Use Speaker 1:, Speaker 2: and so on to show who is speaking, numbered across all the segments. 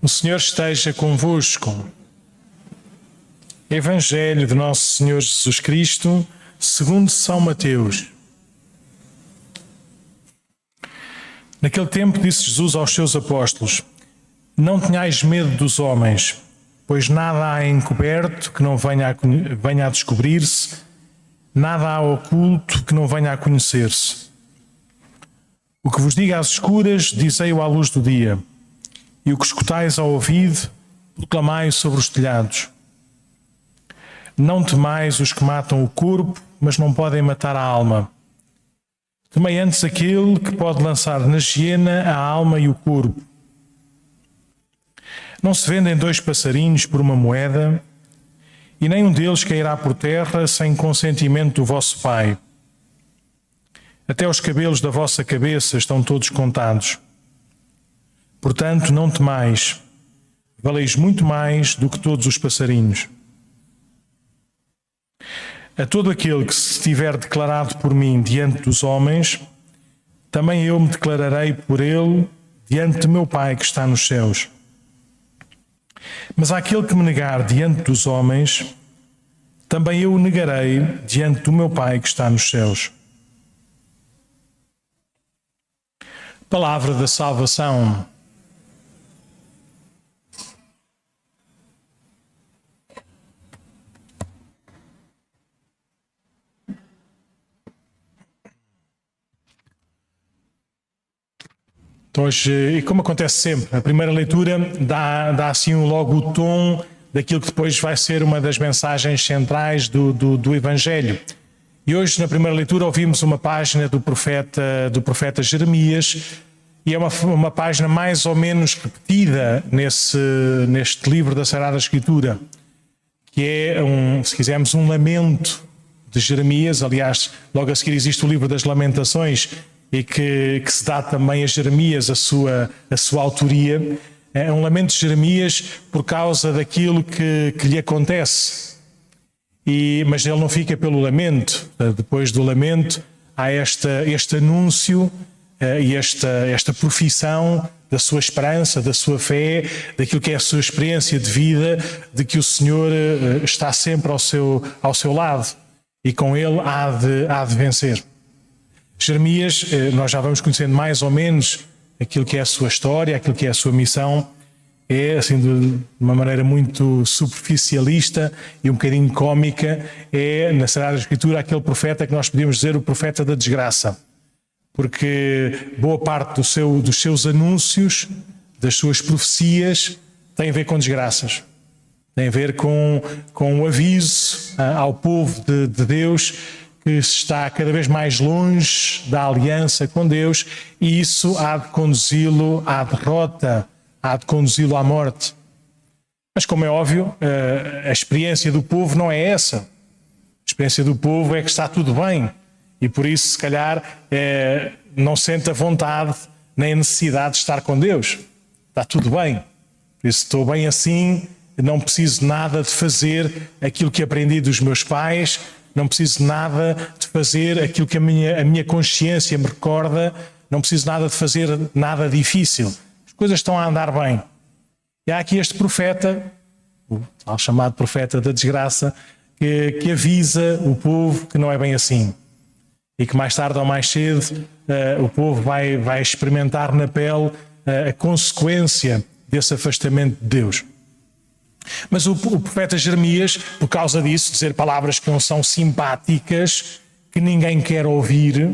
Speaker 1: O Senhor esteja convosco. Evangelho de Nosso Senhor Jesus Cristo, segundo São Mateus. Naquele tempo disse Jesus aos seus apóstolos: Não tenhais medo dos homens, pois nada há encoberto que não venha a, venha a descobrir-se, nada há oculto que não venha a conhecer-se. O que vos diga às escuras, dizei-o à luz do dia e o que escutais ao ouvido, proclamai sobre os telhados. Não temais os que matam o corpo, mas não podem matar a alma. Temei antes aquele que pode lançar na hiena a alma e o corpo. Não se vendem dois passarinhos por uma moeda, e nem um deles cairá por terra sem consentimento do vosso Pai. Até os cabelos da vossa cabeça estão todos contados. Portanto, não temais, valeis muito mais do que todos os passarinhos. A todo aquele que se tiver declarado por mim diante dos homens, também eu me declararei por ele diante de meu Pai que está nos céus. Mas àquele que me negar diante dos homens, também eu o negarei diante do meu Pai que está nos céus. Palavra da salvação. E como acontece sempre, a primeira leitura dá, dá assim logo o tom daquilo que depois vai ser uma das mensagens centrais do, do, do Evangelho. E hoje, na primeira leitura, ouvimos uma página do profeta, do profeta Jeremias, e é uma, uma página mais ou menos repetida nesse, neste livro da Sagrada Escritura, que é, um, se quisermos, um lamento de Jeremias. Aliás, logo a seguir existe o livro das Lamentações, e que, que, se dá também a Jeremias a sua, a sua autoria. É um lamento de Jeremias por causa daquilo que, que lhe acontece. E, mas ele não fica pelo lamento. Depois do lamento, há esta, este anúncio eh, e esta, esta profissão da sua esperança, da sua fé, daquilo que é a sua experiência de vida, de que o Senhor eh, está sempre ao seu, ao seu lado e com ele há de, há de vencer. Jeremias, eh, nós já vamos conhecendo mais ou menos aquilo que é a sua história, aquilo que é a sua missão. É, assim, de uma maneira muito superficialista e um bocadinho cômica, é, na Sagrada Escritura, aquele profeta que nós podemos dizer o profeta da desgraça. Porque boa parte do seu, dos seus anúncios, das suas profecias, tem a ver com desgraças. Tem a ver com, com o aviso ah, ao povo de, de Deus que está cada vez mais longe da aliança com Deus e isso há de conduzi-lo à derrota, há de conduzi-lo à morte. Mas, como é óbvio, eh, a experiência do povo não é essa. A experiência do povo é que está tudo bem e por isso, se calhar, eh, não sente a vontade nem a necessidade de estar com Deus. Está tudo bem. Por isso, estou bem assim, não preciso nada de fazer aquilo que aprendi dos meus pais, não preciso nada de fazer aquilo que a minha, a minha consciência me recorda, não preciso nada de fazer nada difícil. As coisas estão a andar bem. E há aqui este profeta, o tal chamado profeta da desgraça, que, que avisa o povo que não é bem assim. E que mais tarde ou mais cedo uh, o povo vai, vai experimentar na pele uh, a consequência desse afastamento de Deus. Mas o, o profeta Jeremias, por causa disso, dizer palavras que não são simpáticas, que ninguém quer ouvir,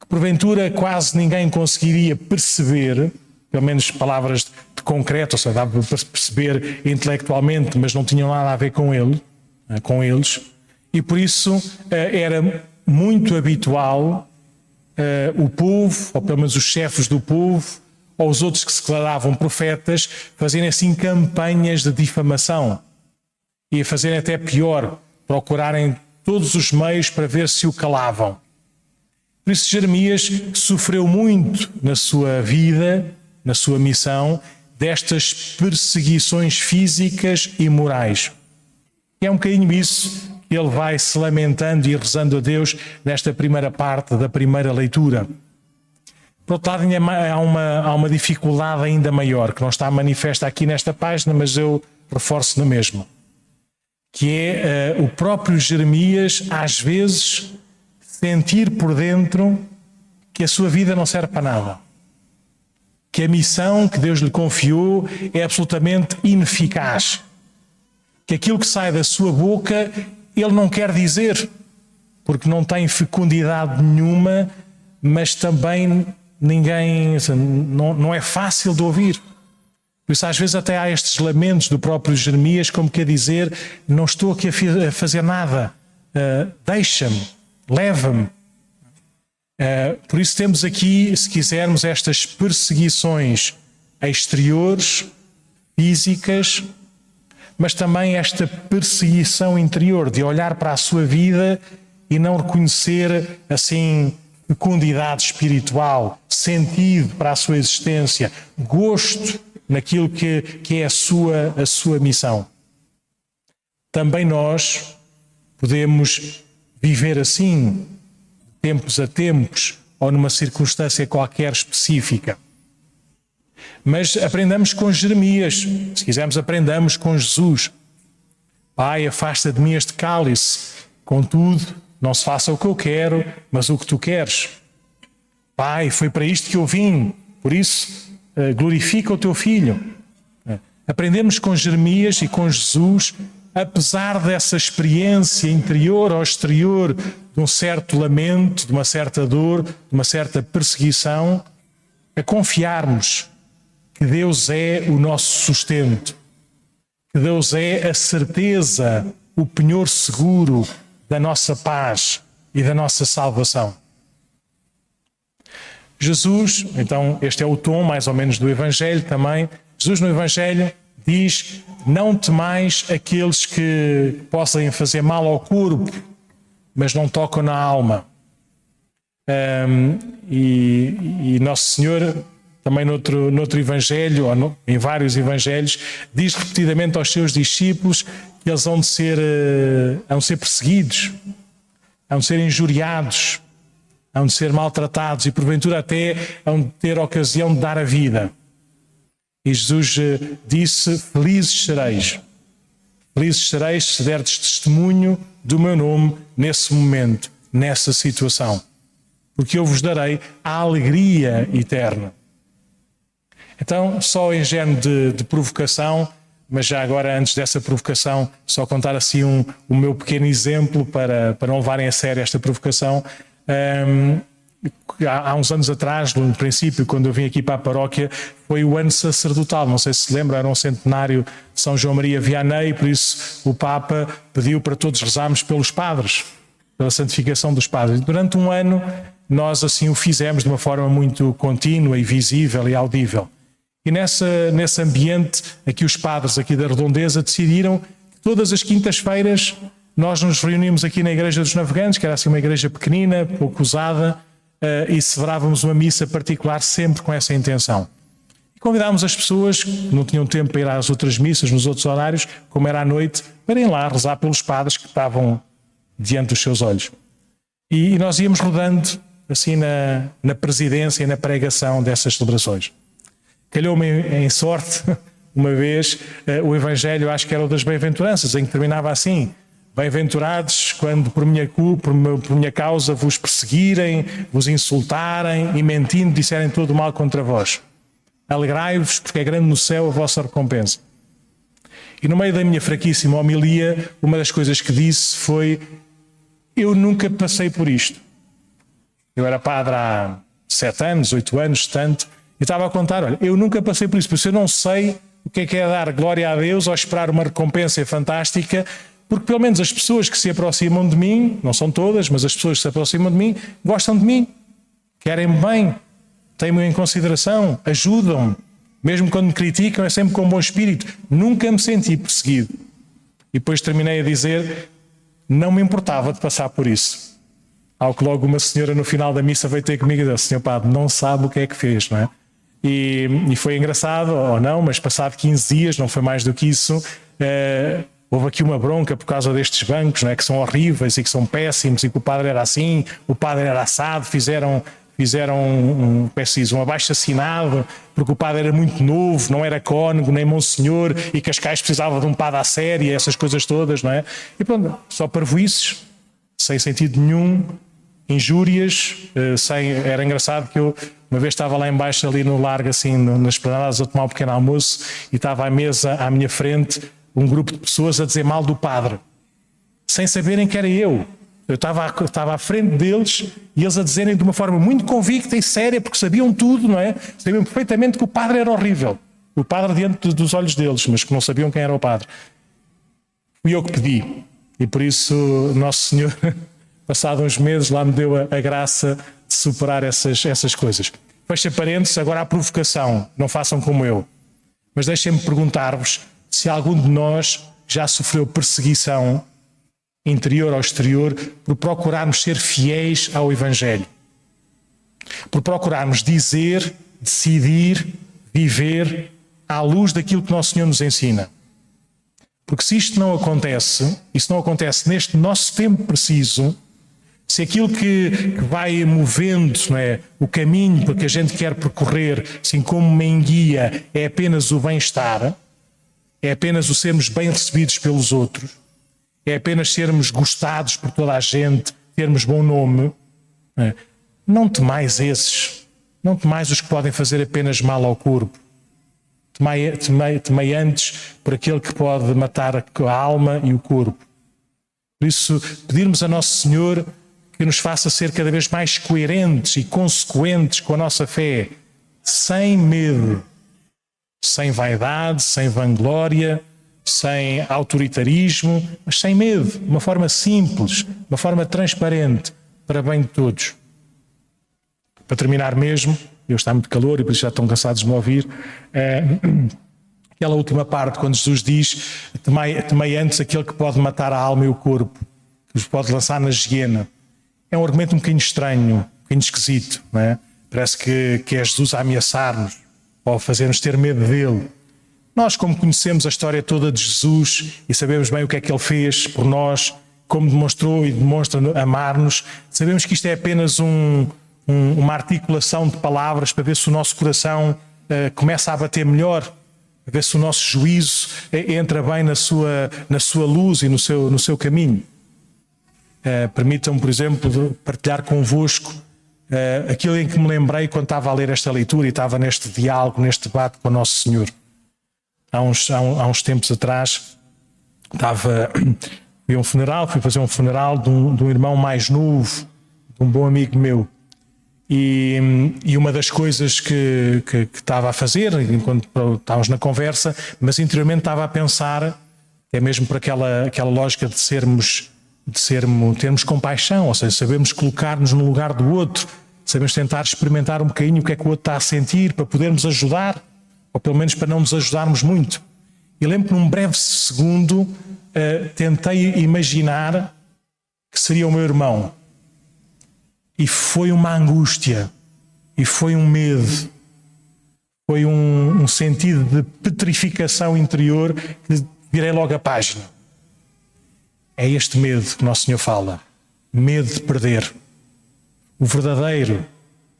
Speaker 1: que porventura quase ninguém conseguiria perceber, pelo menos palavras de concreto, ou seja, dava para perceber intelectualmente, mas não tinham nada a ver com ele, eh, com eles, e por isso eh, era muito habitual eh, o povo, ou pelo menos os chefes do povo, ou os outros que se declaravam profetas fazerem assim campanhas de difamação e fazerem até pior, procurarem todos os meios para ver se o calavam. Por isso, Jeremias sofreu muito na sua vida, na sua missão, destas perseguições físicas e morais. E é um bocadinho isso que ele vai se lamentando e rezando a Deus nesta primeira parte da primeira leitura. Por outro lado, há uma, há uma dificuldade ainda maior, que não está manifesta aqui nesta página, mas eu reforço na mesma. Que é uh, o próprio Jeremias, às vezes, sentir por dentro que a sua vida não serve para nada. Que a missão que Deus lhe confiou é absolutamente ineficaz. Que aquilo que sai da sua boca ele não quer dizer, porque não tem fecundidade nenhuma, mas também ninguém, não, não é fácil de ouvir. Por isso, às vezes, até há estes lamentos do próprio Jeremias, como quer dizer: Não estou aqui a fazer nada, uh, deixa-me, leva-me. Uh, por isso, temos aqui, se quisermos, estas perseguições exteriores, físicas, mas também esta perseguição interior de olhar para a sua vida e não reconhecer assim fecundidade espiritual, sentido para a sua existência, gosto naquilo que, que é a sua, a sua missão. Também nós podemos viver assim, tempos a tempos, ou numa circunstância qualquer específica. Mas aprendamos com Jeremias, se quisermos, aprendamos com Jesus. Pai, afasta de mim este cálice, contudo, não se faça o que eu quero, mas o que tu queres. Pai, foi para isto que eu vim, por isso eh, glorifica o teu filho. Eh, aprendemos com Jeremias e com Jesus, apesar dessa experiência interior ou exterior, de um certo lamento, de uma certa dor, de uma certa perseguição, a confiarmos que Deus é o nosso sustento, que Deus é a certeza, o penhor seguro da nossa paz e da nossa salvação. Jesus, então, este é o tom mais ou menos do Evangelho também. Jesus no Evangelho diz: Não temais aqueles que possam fazer mal ao corpo, mas não tocam na alma. Um, e, e, Nosso Senhor, também noutro, noutro Evangelho, ou no, em vários Evangelhos, diz repetidamente aos seus discípulos eles vão de ser, vão ser perseguidos, vão ser injuriados, hão de ser maltratados e porventura até hão de ter ocasião de dar a vida. E Jesus eh, disse: Felizes sereis. Felizes sereis se derdes testemunho do meu nome nesse momento, nessa situação. Porque eu vos darei a alegria eterna. Então, só em género de, de provocação, mas já agora, antes dessa provocação, só contar assim um, o meu pequeno exemplo para, para não levarem a sério esta provocação. Um, há, há, uns anos atrás, no princípio, quando eu vim aqui para a paróquia, foi o ano sacerdotal. Não sei se se lembra, era um centenário de São João Maria Vianney, por isso o Papa pediu para todos rezarmos pelos padres, pela santificação dos padres. Durante um ano, nós assim o fizemos de uma forma muito contínua e visível e audível. E nessa, nesse ambiente, aqui os padres aqui da Redondeza decidiram que todas as quintas-feiras nós nos reunimos aqui na Igreja dos Navegantes, que era assim uma igreja pequenina, pouco usada, uh, e celebrávamos uma missa particular sempre com essa intenção. E convidámos as pessoas que não tinham tempo para ir às outras missas, nos outros horários, como era à noite, para ir lá rezar pelos padres que estavam diante dos seus olhos. E, e nós íamos rodando assim na, na presidência e na pregação dessas celebrações. Calhou-me em, sorte, uma vez, uh, o Evangelho, acho que era o das Bem-aventuranças, em que terminava assim: Bem-aventurados quando por minha, por, por minha causa vos perseguirem, vos insultarem e mentindo disserem todo o mal contra vós. Alegrai-vos, porque é grande no céu a vossa recompensa. E no meio da minha fraquíssima homilia, uma das coisas que disse foi: Eu nunca passei por isto. Eu era padre há sete anos, oito anos, tanto, e estava a contar: Olha, eu nunca passei por isso, por isso eu não sei o que é que é dar glória a Deus ou esperar uma recompensa fantástica porque pelo menos as pessoas que se aproximam de mim, não são todas, mas as pessoas que se aproximam de mim, gostam de mim, querem-me bem, têm-me em consideração, ajudam-me. Mesmo quando me criticam, é sempre com bom espírito. Nunca me senti perseguido. E depois terminei a dizer: não me importava de passar por isso. Ao que logo uma senhora no final da missa veio ter comigo e disse: Senhor Padre, não sabe o que é que fez, não é? E, e foi engraçado, ou não, mas passado 15 dias, não foi mais do que isso. Eh, houve aqui uma bronca por causa destes bancos, é? que são horríveis e que são péssimos e que o padre era assim, o padre era assado, fizeram, fizeram um, um, preciso, um abaixo assinado, porque o padre era muito novo, não era cônego, nem monsenhor, e Cascais precisava de um padre à séria, essas coisas todas, não é? E pronto, só parvoices, sem sentido nenhum, injúrias, eh, sem, era engraçado que eu uma vez estava lá embaixo ali no largo assim nas esplanadas a tomar um pequeno almoço e estava à mesa à minha frente um grupo de pessoas a dizer mal do padre sem saberem que era eu eu estava, estava à frente deles e eles a dizerem de uma forma muito convicta e séria, porque sabiam tudo, não é? Sabiam perfeitamente que o padre era horrível. O padre diante dos olhos deles, mas que não sabiam quem era o padre. Fui eu que pedi. E por isso, Nosso Senhor, passado uns meses, lá me deu a, a graça de superar essas, essas coisas. Fecha parênteses, agora a provocação. Não façam como eu. Mas deixem-me perguntar-vos se algum de nós já sofreu perseguição interior ao exterior, por procurarmos ser fiéis ao Evangelho, por procurarmos dizer, decidir, viver à luz daquilo que Nosso Senhor nos ensina. Porque se isto não acontece, e se não acontece neste nosso tempo preciso, se aquilo que, que vai movendo não é, o caminho para que a gente quer percorrer, assim como uma enguia, é apenas o bem-estar, é apenas o sermos bem recebidos pelos outros, é apenas sermos gostados por toda a gente, termos bom nome. É? Não temais esses, não temais os que podem fazer apenas mal ao corpo. Temei, temei, temei antes por aquele que pode matar a alma e o corpo. Por isso, pedirmos a Nosso Senhor que nos faça ser cada vez mais coerentes e consequentes com a nossa fé, sem medo, sem vaidade, sem vanglória, sem autoritarismo, mas sem medo, de uma forma simples, de uma forma transparente, para bem de todos. Para terminar mesmo, eu está muito calor e por isso já estão cansados de me ouvir, é, aquela última parte, quando Jesus diz: temei, temei antes aquele que pode matar a alma e o corpo, que os pode lançar na hiena. É um argumento um bocadinho estranho, um bocadinho esquisito, não é? Parece que, que é Jesus a ameaçar-nos, ou a fazer-nos ter medo dele. Nós, como conhecemos a história toda de Jesus e sabemos bem o que é que ele fez por nós, como demonstrou e demonstra amar-nos, sabemos que isto é apenas um, um, uma articulação de palavras para ver se o nosso coração uh, começa a bater melhor, para ver se o nosso juízo uh, entra bem na sua, na sua luz e no seu, no seu caminho. Uh, Permitam-me, por exemplo, partilhar convosco uh, aquilo em que me lembrei quando estava a ler esta leitura e estava neste diálogo, neste debate com o Nosso Senhor há uns, há, há uns tempos atrás, estava, fui um funeral, fui fazer um funeral de um, de um irmão mais novo, de um bom amigo meu. E, e uma das coisas que, que, que, estava a fazer, enquanto estávamos na conversa, mas interiormente estava a pensar, é mesmo por aquela, aquela lógica de sermos, de sermos, termos compaixão, ou seja, sabemos colocar-nos no lugar do outro, sabemos tentar experimentar um bocadinho o que é que o outro está a sentir para podermos ajudar ou pelo menos para não nos ajudarmos muito. E lembro que num breve segundo uh, tentei imaginar que seria o meu irmão. E foi uma angústia, e foi um medo, foi um, um sentido de petrificação interior que virei logo a página. É este medo que Nosso Senhor fala. Medo de perder. O verdadeiro,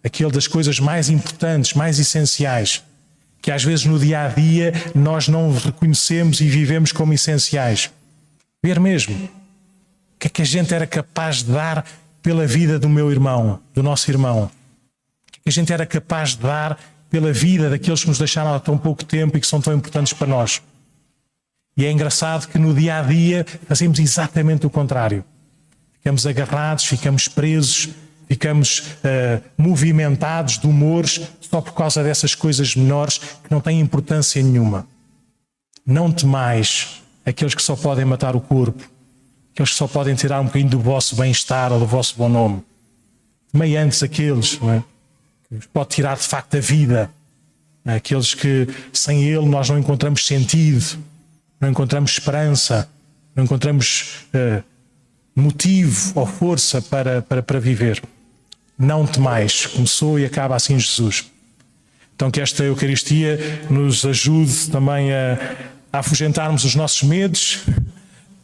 Speaker 1: aquele das coisas mais importantes, mais essenciais que às vezes no dia a dia nós não reconhecemos e vivemos como essenciais. Ver mesmo o que é que a gente era capaz de dar pela vida do meu irmão, do nosso irmão. O que, é que a gente era capaz de dar pela vida daqueles que nos deixaram há tão pouco tempo e que são tão importantes para nós. E é engraçado que no dia a dia fazemos exatamente o contrário. Ficamos agarrados, ficamos presos, ficamos uh, movimentados de humores só por causa dessas coisas menores que não têm importância nenhuma. Não temais aqueles que só podem matar o corpo, aqueles que só podem tirar um bocadinho do vosso bem-estar ou do vosso bom nome. Temei antes aqueles não é? que pode tirar de facto a vida, aqueles que sem ele nós não encontramos sentido, não encontramos esperança, não encontramos uh, motivo ou força para, para, para viver não temais. Começou e acaba assim Jesus. Então, que esta Eucaristia nos ajude também a, a afugentarmos os nossos medos,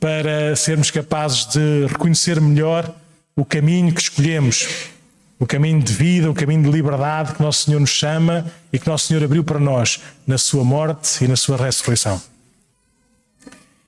Speaker 1: para sermos capazes de reconhecer melhor o caminho que escolhemos o caminho de vida, o caminho de liberdade que Nosso Senhor nos chama e que Nosso Senhor abriu para nós na Sua morte e na Sua ressurreição.